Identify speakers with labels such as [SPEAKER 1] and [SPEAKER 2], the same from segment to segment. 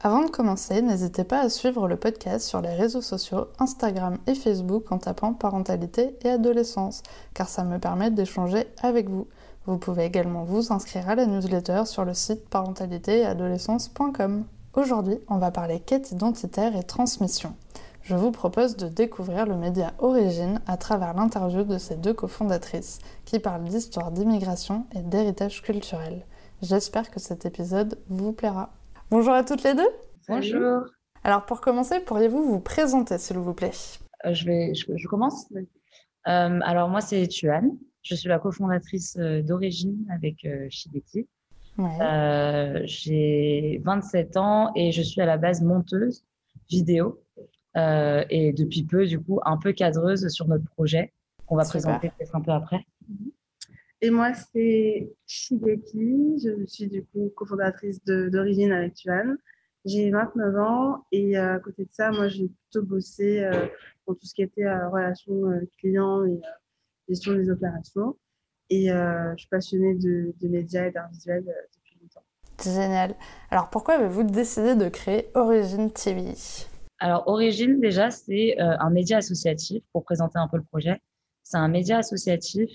[SPEAKER 1] Avant de commencer, n'hésitez pas à suivre le podcast sur les réseaux sociaux Instagram et Facebook en tapant parentalité et adolescence, car ça me permet d'échanger avec vous. Vous pouvez également vous inscrire à la newsletter sur le site parentalité-et-adolescence.com. Aujourd'hui, on va parler quête identitaire et transmission. Je vous propose de découvrir le média Origine à travers l'interview de ces deux cofondatrices qui parlent d'histoire d'immigration et d'héritage culturel. J'espère que cet épisode vous plaira. Bonjour à toutes les deux.
[SPEAKER 2] Bonjour.
[SPEAKER 1] Alors pour commencer, pourriez-vous vous présenter s'il vous plaît?
[SPEAKER 2] Euh, je, vais, je, commence. Euh, alors moi c'est Tuan. Je suis la cofondatrice euh, d'Origine avec euh, Shibeki. J'ai 27 ans et je suis à la base monteuse vidéo et depuis peu du coup un peu cadreuse sur notre projet qu'on va présenter peut-être un peu après.
[SPEAKER 3] Et moi, c'est Shigeki. Je suis du coup cofondatrice d'Origine avec Tuan. J'ai 29 ans et euh, à côté de ça, moi, j'ai plutôt bossé euh, dans tout ce qui était euh, relations clients et gestion des opérations. Et je suis passionnée de, de médias et d'art visuel depuis longtemps.
[SPEAKER 1] Génial. Alors, pourquoi avez-vous décidé de créer Origine TV
[SPEAKER 2] Alors, Origine, déjà, c'est un média associatif pour présenter un peu le projet. C'est un média associatif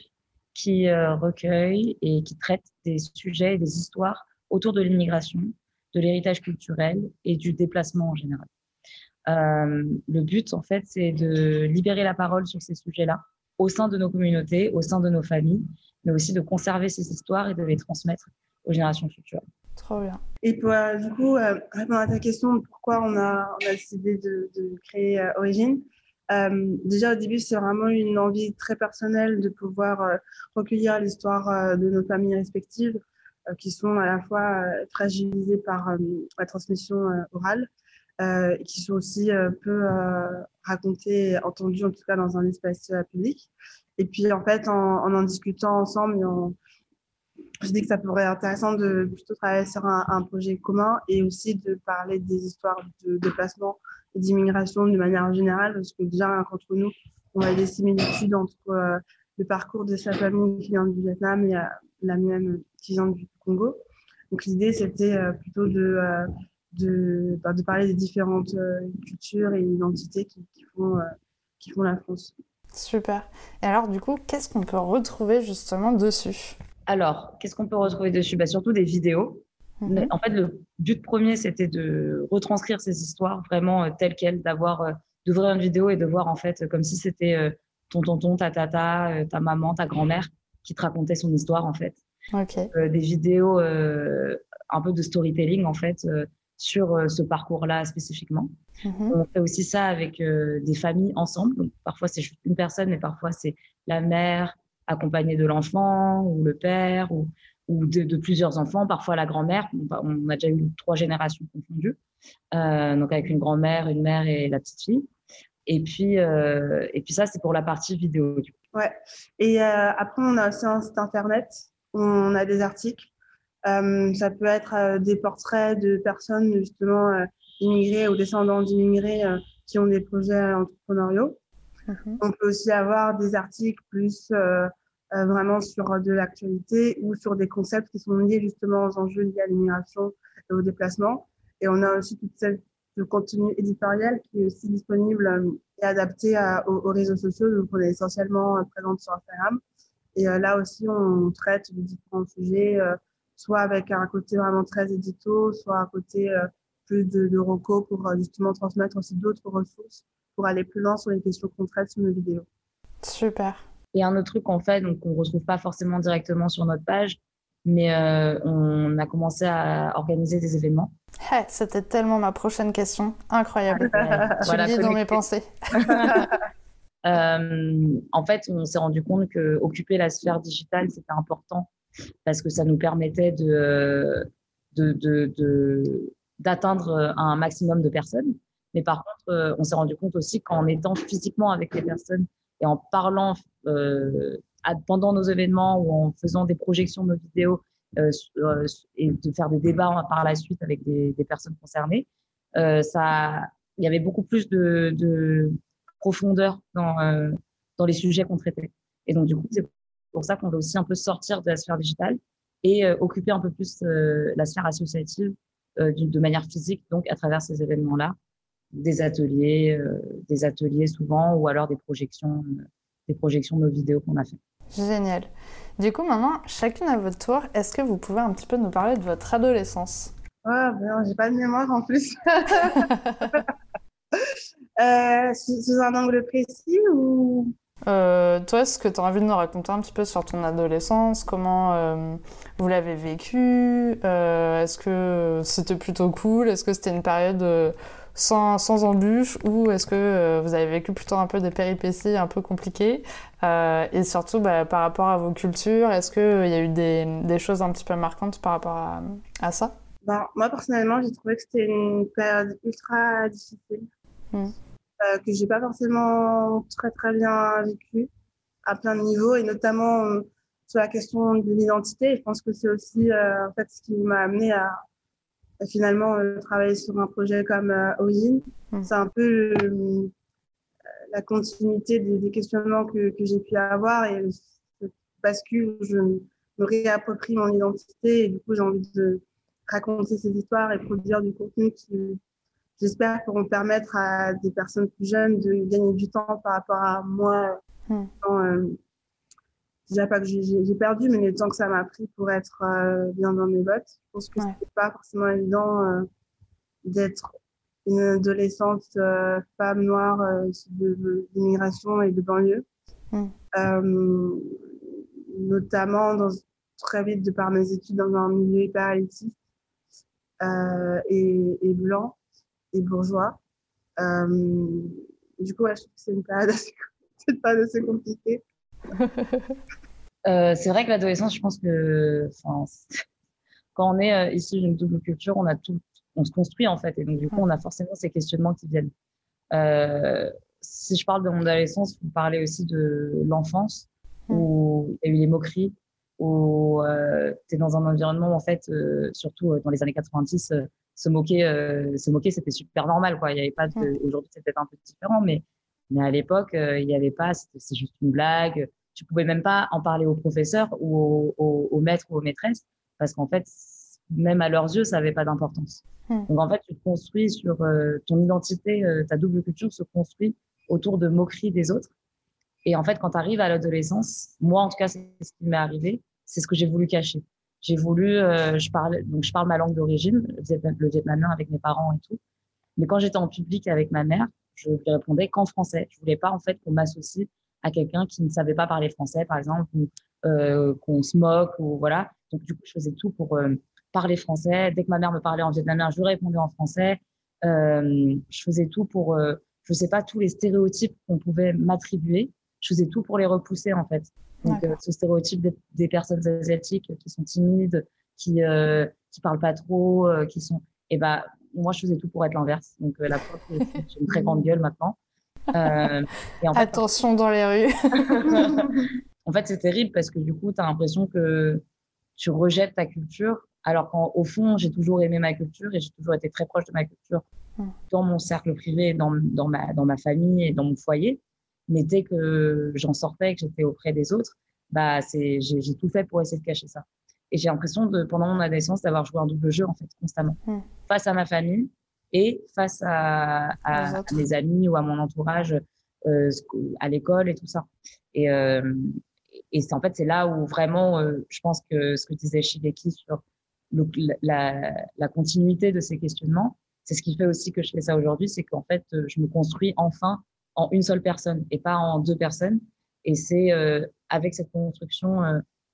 [SPEAKER 2] qui euh, recueille et qui traite des sujets et des histoires autour de l'immigration, de l'héritage culturel et du déplacement en général. Euh, le but, en fait, c'est de libérer la parole sur ces sujets-là au sein de nos communautés, au sein de nos familles, mais aussi de conserver ces histoires et de les transmettre aux générations futures.
[SPEAKER 1] Trop bien.
[SPEAKER 3] Et pour, euh, du coup, répondre à ta question, pourquoi on a, on a décidé de, de créer Origine, euh, déjà au début, c'est vraiment une envie très personnelle de pouvoir euh, recueillir l'histoire euh, de nos familles respectives qui sont à la fois fragilisées par la transmission orale et qui sont aussi peu racontées, entendues en tout cas dans un espace public. Et puis en fait, en en, discutant ensemble, je dis que ça pourrait être intéressant de plutôt travailler sur un, projet commun et aussi de parler des histoires de déplacement d'immigration de manière générale, parce que déjà, entre nous, on a des similitudes entre euh, le parcours de sa famille qui vient du Vietnam et euh, la mienne qui vient du Congo. Donc l'idée, c'était euh, plutôt de, de, bah, de, parler des différentes cultures et identités qui, qui font, qui font la France.
[SPEAKER 1] Super. Et alors, du coup, qu'est-ce qu'on peut retrouver justement dessus?
[SPEAKER 2] Alors, qu'est-ce qu'on peut retrouver dessus? Bah, Surtout des vidéos Mhm. En fait, le but premier, c'était de retranscrire ces histoires vraiment euh, telles quelles, d'avoir, euh, d'ouvrir une vidéo et de voir en fait comme si c'était euh, ton tonton, ta tata, ta maman, ta grand-mère qui te racontait son histoire en fait. des vidéos un peu de storytelling en fait sur ce parcours-là spécifiquement. Mhm. On fait aussi ça avec des familles ensemble. Donc, parfois c'est juste une personne, mais parfois c'est la mère accompagnée de l'enfant ou le père ou ou de, plusieurs enfants, parfois la grand-mère. On a déjà eu trois générations confondues, euh, donc avec une grand-mère, une mère et la petite fille. Et puis, euh, et puis ça, c'est pour la partie vidéo.
[SPEAKER 3] Ouais. Et euh, après, on a aussi un site internet où on a des articles. ça peut être des portraits de personnes justement immigrées ou descendants d'immigrés qui ont des projets entrepreneuriaux. Mhm. On peut aussi avoir des articles plus euh, vraiment sur de l'actualité ou sur des concepts qui sont liés justement aux enjeux liés à l'immigration et au déplacement. Et on a aussi toute de contenu éditorial qui est aussi disponible euh, et adapté aux, réseaux sociaux. Donc, on est essentiellement euh, présente sur Instagram. Et là aussi, on traite de différents sujets, soit avec un côté vraiment très édito, soit un côté plus de, de pour justement transmettre aussi d'autres ressources pour aller plus loin sur les questions qu'on traite sur nos vidéos.
[SPEAKER 1] Super.
[SPEAKER 2] Et un autre truc qu'on fait, donc qu'on ne retrouve pas forcément directement sur notre page, mais euh, on a commencé à organiser des événements.
[SPEAKER 1] C'était tellement ma prochaine question. Incroyable. tu voilà, lis dans mes pensées.
[SPEAKER 2] euh, en fait, on s'est rendu compte que occuper la sphère digitale, c'était important parce que ça nous permettait de, d'atteindre de, de, un maximum de personnes. Mais par contre, euh, on s'est rendu compte aussi qu'en étant physiquement avec les personnes et en parlant euh, pendant nos événements ou en faisant des projections de nos vidéos et de faire des débats par la suite avec des, des personnes concernées, ça, il y avait beaucoup plus de, de profondeur dans, dans les sujets qu'on traitait. Et donc, du coup, c'est pour ça qu'on veut aussi un peu sortir de la sphère digitale et occuper un peu plus la sphère associative de manière physique, donc à travers ces événements-là des ateliers, euh, des ateliers souvent, ou alors des projections, euh, des projections de nos vidéos qu'on a fait.
[SPEAKER 1] Génial. Du coup, maintenant, chacune à votre tour, est-ce que vous pouvez un petit peu nous parler de votre adolescence?
[SPEAKER 3] Ah, ben j'ai pas de mémoire en plus. euh, sous un angle précis ou?
[SPEAKER 1] Euh, toi, est-ce que tu as envie de nous raconter un petit peu sur ton adolescence Comment euh, vous l'avez vécu? Euh, Est-ce que c'était plutôt cool? Est-ce que c'était une période sans, sans embûches ou est-ce que euh, vous avez vécu plutôt un peu des péripéties un peu compliquées euh, Et surtout, bah, par rapport à vos cultures, est-ce qu'il euh, y a eu des, des, choses un petit peu marquantes par rapport à, à ça?
[SPEAKER 3] Bah, Moi, personnellement, j'ai trouvé que c'était une période ultra difficile, mmh. que j'ai pas forcément très très bien vécu à plein de niveaux, et notamment sur la question de l'identité. Je pense que c'est aussi en fait ce qui m'a amené à finalement euh, travailler sur un projet comme euh, Ojin. Mm. C'est un peu euh, la continuité des, questionnements que, que j'ai pu avoir et parce que je me réapproprie mon identité et du coup j'ai envie de raconter ces histoires et produire du contenu qui j'espère pourront permettre à des personnes plus jeunes de gagner du temps par rapport à moi mm déjà pas que j'ai perdu, mais le temps que ça m'a pris pour être euh, bien dans mes bottes. Je pense que ouais. c'était pas forcément évident euh, d'être une adolescente euh, femme noire d'immigration et de banlieue. Mm. notamment dans, très vite de par mes études dans un milieu hyper élitiste et, et, blanc et bourgeois. du coup, ouais, je trouve que c'est une période assez, une période assez compliquée.
[SPEAKER 2] Euh, c'est vrai que l'adolescence, je pense que quand on est euh, issu d'une double culture, on a tout, on se construit en fait, et donc du coup, on a forcément ces questionnements qui viennent. Euh, si je parle de mon adolescence, vous parlez aussi de l'enfance mm. où il y a eu les moqueries, où euh, tu es dans un environnement en fait, euh, surtout dans les années 90, se moquer, se moquer, c'était super normal quoi. Il y avait pas de, mm. aujourd'hui c'est peut-être un peu différent, mais mais à l'époque, il n'y avait pas, c'est juste une blague tu pouvais même pas en parler aux professeurs ou aux, maîtres ou aux maîtresses parce qu'en fait, même à leurs yeux, ça n'avait pas d'importance. Hmm. Donc en fait, tu te construis sur euh, ton identité, euh, ta double culture se construit autour de moqueries des autres. Et en fait, quand tu arrives à l'adolescence, moi en tout cas, c'est ce qui m'est arrivé, c'est ce que j'ai voulu cacher. J'ai voulu, euh, je parle, donc je parle ma langue d'origine, le vietnamien avec mes parents et tout. Mais quand j'étais en public avec ma mère, je lui répondais qu'en français. Je voulais pas en fait qu'on m'associe à quelqu'un qui ne savait pas parler français, par exemple, ou euh, qu'on se moque, ou voilà. Donc, du coup, je faisais tout pour euh, parler français. Dès que ma mère me parlait en vietnamien, je répondais en français. Euh, je faisais tout pour, euh, je sais pas, tous les stéréotypes qu'on pouvait m'attribuer. Je faisais tout pour les repousser, en fait. Donc, euh, ce stéréotype des, des, personnes asiatiques qui sont timides, qui euh, qui parlent pas trop, qui sont, et eh ben, moi, je faisais tout pour être l'inverse. Donc, la prof, j'ai une très grande gueule maintenant.
[SPEAKER 1] Euh, Attention dans les rues.
[SPEAKER 2] en fait, c'est terrible parce que du coup, tu as l'impression que tu rejettes ta culture, alors qu'au fond, j'ai toujours aimé ma culture et j'ai toujours été très proche de ma culture mm. dans mon cercle privé, dans, dans, ma, dans ma famille et dans mon foyer. Mais dès que j'en sortais, que j'étais auprès des autres, bah, j'ai tout fait pour essayer de cacher ça. Et j'ai l'impression, de, pendant mon adolescence, d'avoir joué un double jeu, en fait, constamment. Mm. Face à ma famille, et face à, à, mes amis ou à mon entourage euh, à l'école et tout ça. Et, euh, et c'est en fait c'est là où vraiment euh, je pense que ce que disait Shigeki sur le, la, la, continuité de ces questionnements, c'est ce qui fait aussi que je fais ça aujourd'hui, c'est qu'en fait je me construis enfin en une seule personne et pas en deux personnes. Et c'est avec cette construction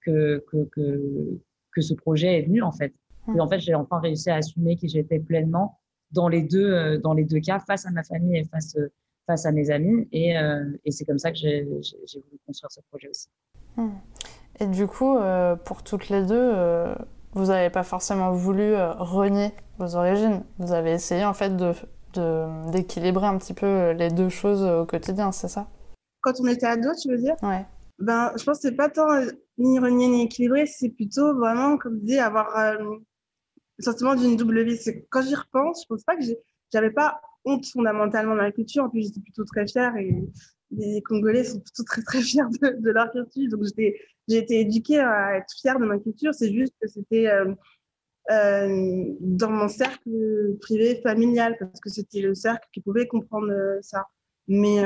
[SPEAKER 2] que, que, que, que ce projet est venu en fait. Et en fait, j'ai enfin réussi à assumer qui j'étais pleinement dans les deux, euh, dans les deux cas, face à ma famille et face, euh, face à mes amis. Et, euh, et c'est comme ça que j'ai voulu construire ce projet aussi.
[SPEAKER 1] Hmm. Et du coup, pour toutes les deux, vous n'avez pas forcément voulu renier vos origines. Vous avez essayé en fait de d'équilibrer un petit peu les deux choses au quotidien, c'est ça?
[SPEAKER 3] Quand on était ado, tu veux dire?
[SPEAKER 1] Ouais.
[SPEAKER 3] ben, Je pense que c'est pas tant ni renié ni équilibré, c'est plutôt vraiment, comme dit, avoir le sentiment d'une double vie. Quand j'y repense, je pense pas que j'avais pas honte fondamentalement de ma culture. En plus, j'étais plutôt très fière et les Congolais sont plutôt très très fiers de, leur culture. Donc j'ai été éduquée à être fière de ma culture. C'est juste que c'était euh, euh, dans mon cercle privé familial parce que c'était le cercle qui pouvait comprendre euh, ça. Mais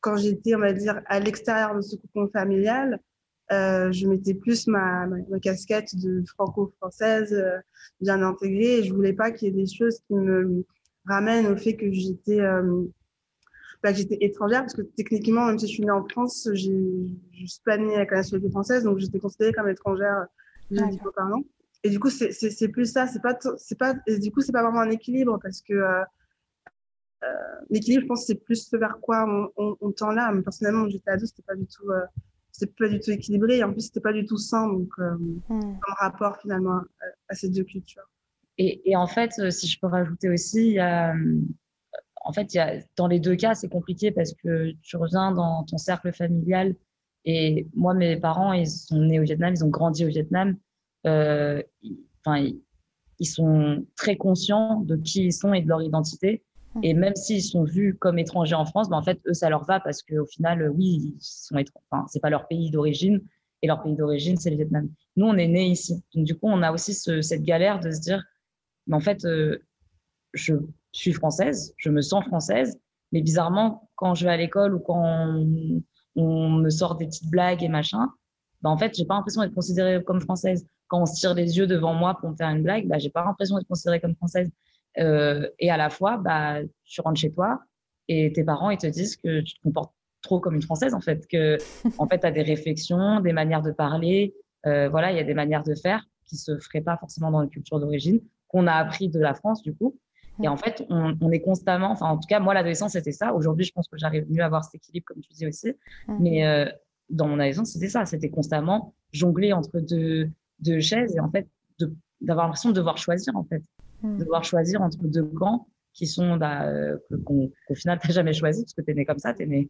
[SPEAKER 3] quand j'étais, on va dire, à l'extérieur de ce cocon familial, je mettais plus ma, ma, casquette de franco-française bien intégrée et je voulais pas qu'il y ait des choses qui me ramènent au fait que j'étais bah, j'étais étrangère parce que techniquement, même si je suis née en France, je suis pas née avec la nationalité française, donc j'étais considérée comme étrangère dix fois par an. Et du coup, c'est plus ça. C'est pas, c'est pas. Et du coup, c'est pas vraiment un équilibre parce que euh, euh, l'équilibre, je pense, c'est plus ce vers quoi on, on, tend là. Mais personnellement, j'étais ado, c'était pas du tout, euh, c'était pas du tout équilibré. Et en plus, c'était pas du tout sain, donc hmm. comme rapport finalement à, ces deux cultures.
[SPEAKER 2] Et, et, en fait, si je peux rajouter aussi, il y a en fait, y a, dans les deux cas, c'est compliqué parce que tu reviens dans ton cercle familial. Et moi, mes parents, ils sont nés au Vietnam, ils ont grandi au Vietnam. Euh, enfin, ils, sont très conscients de qui ils sont et de leur identité. Et même s'ils sont vus comme étrangers en France, ben en fait, eux, ça leur va parce qu'au final, oui, ils sont enfin, c'est pas leur pays d'origine et leur pays d'origine, c'est le Vietnam. Nous, on est nés ici. Donc, du coup, on a aussi ce, cette galère de se dire, mais en fait, euh, je suis française, je me sens française, mais bizarrement, quand je vais à l'école ou quand on, me sort des petites blagues et machin, bah en fait, j'ai pas l'impression d'être considérée comme française. Quand on se tire les yeux devant moi pour me faire une blague, bah, j'ai pas l'impression d'être considérée comme française. Euh, et à la fois, bah, tu rentres chez toi et tes parents, ils te disent que tu te comportes trop comme une française, en fait, que, en fait, tu as des réflexions, des manières de parler, euh, voilà, il y a des manières de faire qui se feraient pas forcément dans une culture d'origine, qu'on a appris de la France, du coup. Et en fait, on, est constamment, enfin, en tout cas, moi, l'adolescence, c'était ça. Aujourd'hui, je pense que j'arrive mieux à avoir cet équilibre, comme tu dis aussi. Mais euh, dans mon adolescence, c'était ça. C'était constamment jongler entre deux, deux chaises et en fait, d'avoir l'impression de devoir choisir, en fait. De devoir choisir entre deux camps qui sont, bah, euh, qu'au final, tu n'as jamais choisi parce que tu es né comme ça, tu es, né,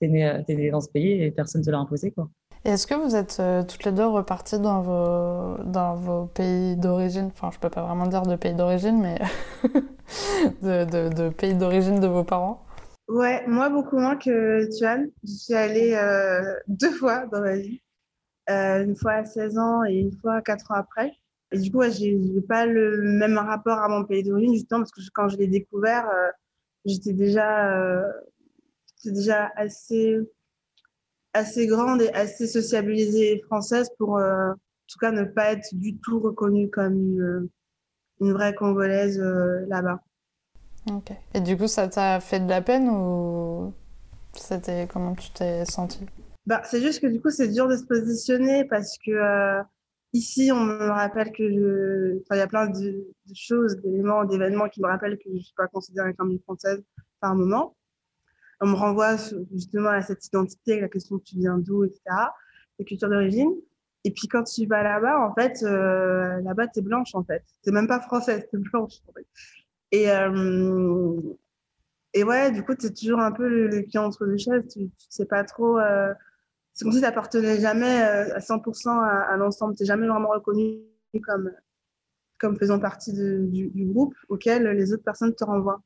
[SPEAKER 2] es, né, euh, es né dans ce pays et personne ne te l'a imposé, quoi.
[SPEAKER 1] Est-ce que vous êtes euh, toutes les deux reparties dans vos, dans vos pays d'origine? Enfin, je peux pas vraiment dire de pays d'origine, mais de, de, pays d'origine de vos parents?
[SPEAKER 3] Ouais, moi beaucoup moins que Tuan. Je suis allée euh, deux fois dans ma vie. Euh, une fois à 16 ans et une fois 4 ans après. Et du coup, ouais, j'ai pas le même rapport à mon pays d'origine, justement, parce que quand je l'ai découvert, j'étais déjà, déjà assez assez grande et assez sociabilisée française pour, euh, en tout cas, ne pas être du tout reconnue comme une, une vraie Congolaise euh, là-bas.
[SPEAKER 1] Ok. Et du coup, ça t'a fait de la peine ou c'était comment tu t'es sentie?
[SPEAKER 3] Bah, C'est juste que du coup, c'est dur de se positionner parce que euh, ici, on me rappelle que je. Il y a plein de, de choses, d'éléments, d'événements qui me rappellent que je ne suis pas considérée comme une Française par moment on me renvoie justement à cette identité, la question tu viens d'où, etc., la culture d'origine. Et puis quand tu vas là-bas, en fait, euh, là-bas, tu es blanche, en fait. Tu même pas française, tu es blanche. En fait. Et, euh, ouais, du coup, tu es toujours un peu le, pied entre deux chaises. Tu, tu sais pas trop. Euh, c'est comme si tu n'appartenais jamais à 100% à, l'ensemble. Tu n'es jamais vraiment reconnu comme, comme faisant partie du, du, groupe auquel les autres personnes te renvoient.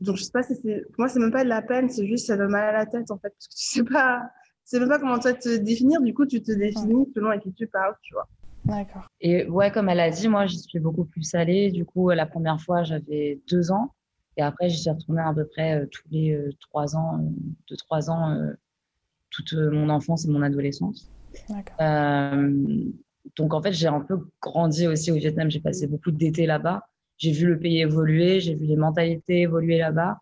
[SPEAKER 3] Donc, je sais pas si c'est. Pour moi, c'est même pas de la peine, c'est juste ça donne mal à la tête, en fait. Parce que tu sais pas. Tu sais même pas comment toi te définir, du coup, tu te définis selon à qui tu parles, tu vois.
[SPEAKER 1] D'accord.
[SPEAKER 2] Et ouais, comme elle a dit, moi, j'y suis beaucoup plus allée. Du coup, la première fois, j'avais deux ans. Et après, j'y suis retournée à peu près euh, tous les euh, trois ans, euh, deux, trois ans, toute mon enfance et mon adolescence. D'accord. donc, en fait, j'ai un peu grandi aussi au Vietnam. J'ai passé beaucoup d'été là-bas j'ai vu le pays évoluer, j'ai vu les mentalités évoluer là-bas.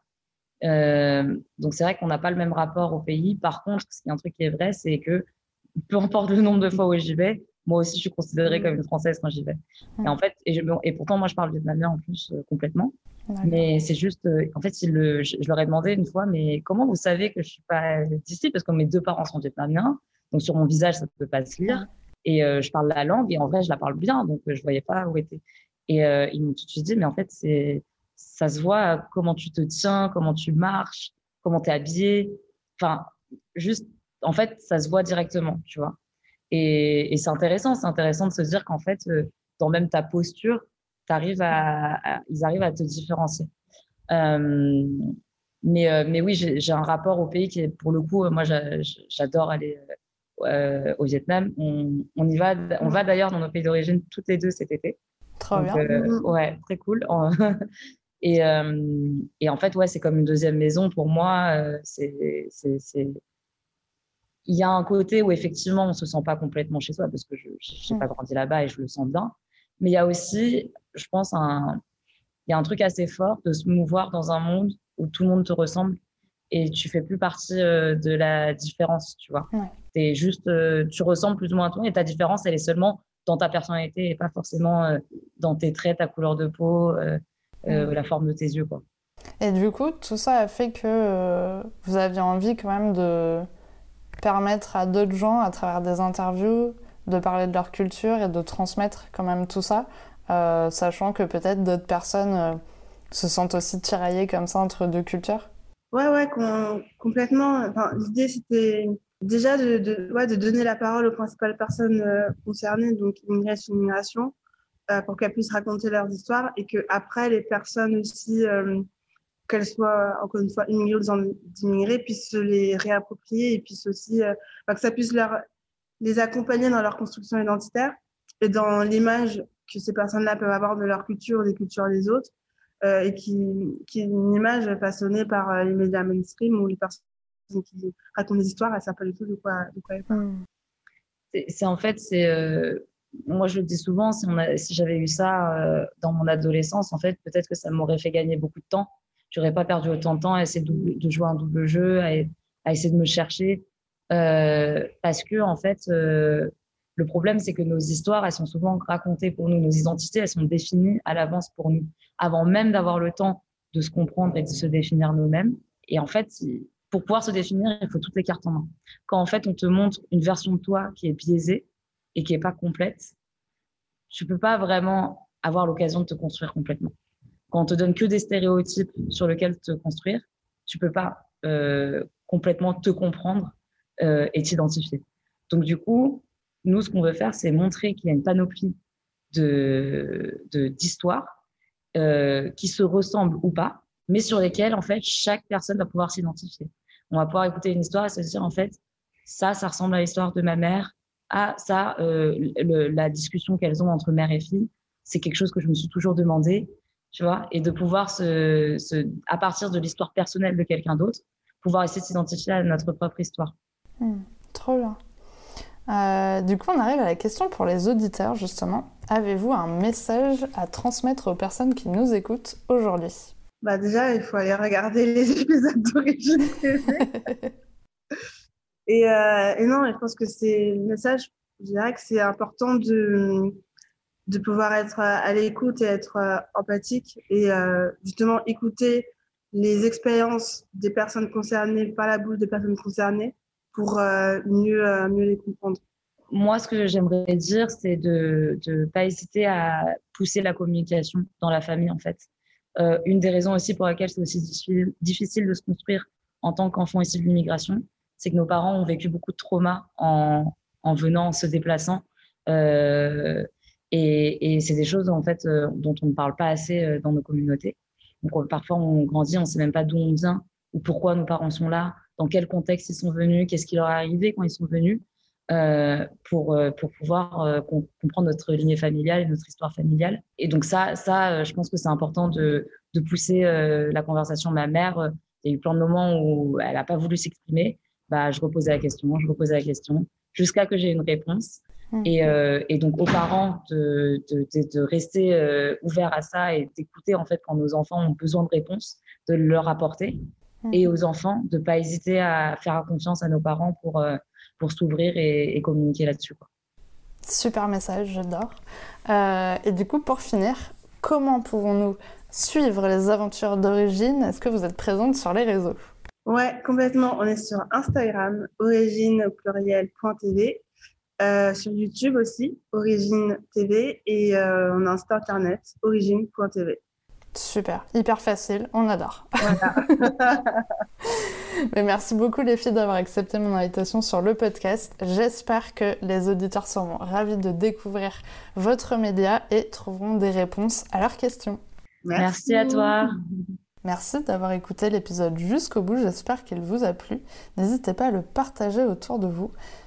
[SPEAKER 2] Euh, donc c'est vrai qu'on n'a pas le même rapport au pays. Par contre, ce qui est un truc qui est vrai, c'est que peu importe le nombre de fois où j'y vais, moi aussi je suis considérée comme une française quand j'y vais. Et en fait, et, et, pourtant moi je parle vietnamien en plus euh, complètement. Mais c'est juste, euh, en fait, le, je, leur ai demandé une fois, mais comment vous savez que je suis pas d'ici? Parce que mes deux parents sont vietnamiens, donc sur mon visage ça ne peut pas se lire. Et je parle la langue et en vrai je la parle bien, donc je voyais pas où était. Et euh, ils m'ont tout de suite dit, mais en fait, c'est, ça se voit comment tu te tiens, comment tu marches, comment tu es habillé. Enfin, juste en fait, ça se voit directement, tu vois. Et, c'est intéressant, c'est intéressant de se dire qu'en fait, euh, dans même ta posture, arrives à, ils arrivent à te différencier. Euh, mais, euh, mais oui, j'ai un rapport au pays qui est, pour le coup, moi, j'adore aller au Vietnam. On, on, y va, on va d'ailleurs dans nos pays d'origine toutes les deux cet été.
[SPEAKER 1] Trop bien.
[SPEAKER 2] ouais, très cool. et, et, en fait, ouais, c'est comme une deuxième maison pour moi. c'est il y a un côté où effectivement on se sent pas complètement chez soi parce que je n'ai pas grandi là-bas et je le sens bien. Mais il y a aussi, je pense, un, il y a un truc assez fort de se mouvoir dans un monde où tout le monde te ressemble et tu fais plus partie euh, de la différence, tu vois. Es juste, euh, tu ressembles plus ou moins à toi et ta différence, elle est seulement dans ta personnalité et pas forcément euh, dans tes traits, ta couleur de peau, la forme de tes yeux, quoi.
[SPEAKER 1] Et du coup, tout ça a fait que vous aviez envie quand même de permettre à d'autres gens, à travers des interviews, de parler de leur culture et de transmettre quand même tout ça, euh, sachant que peut-être d'autres personnes euh, se sentent aussi tiraillées comme ça entre deux cultures
[SPEAKER 3] Ouais, ouais, complètement. L'idée, c'était déjà de, de, ouais, de, donner la parole aux principales personnes euh, concernées, donc immigration, immigration, pour qu'elles puissent raconter leurs histoires et que après les personnes aussi qu'elles soient, encore une fois, immigrées ou d'immigrés, puissent se les réapproprier et puissent aussi, euh, que ça puisse leur, les accompagner dans leur construction identitaire et dans l'image que ces personnes-là peuvent avoir de leur culture, des cultures des autres, euh, et qui, qui, est une image façonnée par euh, les médias mainstream ou les personnes qui racontent des histoires, elles ne savent pas du tout de quoi, de quoi elles parlent.
[SPEAKER 2] C'est en fait, c'est moi je le dis souvent, si, si j'avais eu ça dans mon adolescence, en fait, peut-être que ça m'aurait fait gagner beaucoup de temps j'aurais pas perdu autant de temps à essayer de, jouer un double jeu, à, essayer de me chercher. Euh, parce que, en fait, euh, le problème, c'est que nos histoires, elles sont souvent racontées pour nous. Nos identités, elles sont définies à l'avance pour nous, avant même d'avoir le temps de se comprendre et de se définir nous-mêmes. Et en fait, pour pouvoir se définir, il faut toutes les cartes en main. Quand en fait, on te montre une version de toi qui est biaisée et qui est pas complète, tu peux pas vraiment avoir l'occasion de te construire complètement. Quand on te donne que des stéréotypes sur lesquels te construire, tu peux pas euh, complètement te comprendre euh, et t'identifier. Donc du coup, nous, ce qu'on veut faire, c'est montrer qu'il y a une panoplie de d'histoires euh, qui se ressemblent ou pas, mais sur lesquelles en fait chaque personne va pouvoir s'identifier. On va pouvoir écouter une histoire et se dire en fait ça, ça ressemble à l'histoire de ma mère. Ah, ça, la discussion qu'elles ont entre mère et fille, c'est quelque chose que je me suis toujours demandé tu vois, et de pouvoir, se, se à partir de l'histoire personnelle de quelqu'un d'autre, pouvoir essayer de s'identifier à notre propre histoire.
[SPEAKER 1] Hmm, trop bien. Euh, du coup, on arrive à la question pour les auditeurs, justement. Avez-vous un message à transmettre aux personnes qui nous écoutent aujourd'hui?
[SPEAKER 3] Bah Déjà, il faut aller regarder les épisodes d'origine et, euh, et non, je pense que c'est le message, je dirais que c'est important de, de pouvoir être à l'écoute et être euh, empathique et euh, justement écouter les expériences des personnes concernées par la bouche des personnes concernées pour euh, mieux, mieux les comprendre.
[SPEAKER 2] Moi, ce que j'aimerais dire, c'est de ne pas hésiter à pousser la communication dans la famille, en fait. une des raisons aussi pour laquelle c'est aussi difficile de se construire en tant qu'enfant issu de l'immigration, c'est que nos parents ont vécu beaucoup de traumas en, en venant, en se déplaçant. Euh, et, c'est des choses en fait euh, dont on ne parle pas assez euh, dans nos communautés. Donc parfois on grandit, on ne sait même pas d'où on vient ou pourquoi nos parents sont là, dans quel contexte ils sont venus, qu'est-ce qui leur est arrivé quand ils sont venus, euh, pour, pour pouvoir comprendre notre lignée familiale et notre histoire familiale. Et donc ça, ça je pense que c'est important de, de pousser la conversation. Ma mère, il y a eu plein de moments où elle n'a pas voulu s'exprimer. Bah, je reposais la question, je reposais la question, jusqu'à que j'ai une réponse. Mm. Et, euh, et, donc aux parents de, de, de, rester euh, ouverts à ça et d'écouter en fait quand nos enfants ont besoin de réponses, de leur apporter. Mm. Et aux enfants de pas hésiter à faire confiance à nos parents pour, euh, pour s'ouvrir et, communiquer là-dessus.
[SPEAKER 1] Super message, j'adore. et du coup, pour finir, comment pouvons-nous suivre les aventures d'origine? Est-ce que vous êtes présente sur les réseaux?
[SPEAKER 3] Ouais, complètement. On est sur Instagram, origine pluriel.tv euh, sur YouTube aussi, Origine TV, et euh, on a un site internet, origine.tv.
[SPEAKER 1] Super, hyper facile, on adore. Mais merci beaucoup les filles d'avoir accepté mon invitation sur le podcast. J'espère que les auditeurs seront ravis de découvrir votre média et trouveront des réponses à leurs questions.
[SPEAKER 2] Merci, à toi.
[SPEAKER 1] Merci d'avoir écouté l'épisode jusqu'au bout, j'espère qu'il vous a plu. N'hésitez pas à le partager autour de vous,